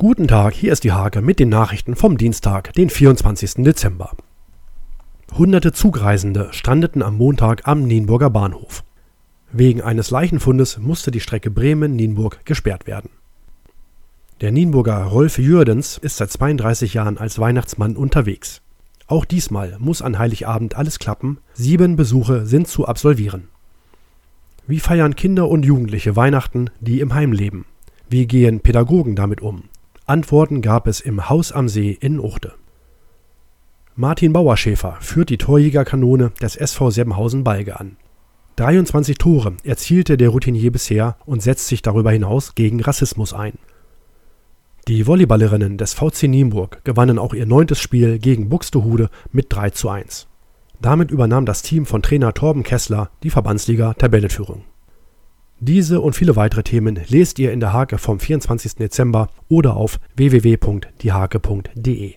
Guten Tag, hier ist die Hake mit den Nachrichten vom Dienstag, den 24. Dezember. Hunderte Zugreisende strandeten am Montag am Nienburger Bahnhof. Wegen eines Leichenfundes musste die Strecke Bremen-Nienburg gesperrt werden. Der Nienburger Rolf Jürdens ist seit 32 Jahren als Weihnachtsmann unterwegs. Auch diesmal muss an Heiligabend alles klappen, sieben Besuche sind zu absolvieren. Wie feiern Kinder und Jugendliche Weihnachten, die im Heim leben? Wie gehen Pädagogen damit um? Antworten gab es im Haus am See in Uchte. Martin Bauerschäfer führt die Torjägerkanone des SV Seppenhausen-Balge an. 23 Tore erzielte der Routinier bisher und setzt sich darüber hinaus gegen Rassismus ein. Die Volleyballerinnen des VC Nienburg gewannen auch ihr neuntes Spiel gegen Buxtehude mit 3 zu 1. Damit übernahm das Team von Trainer Torben Kessler die Verbandsliga-Tabellenführung. Diese und viele weitere Themen lest ihr in der Hake vom 24. Dezember oder auf www.diehake.de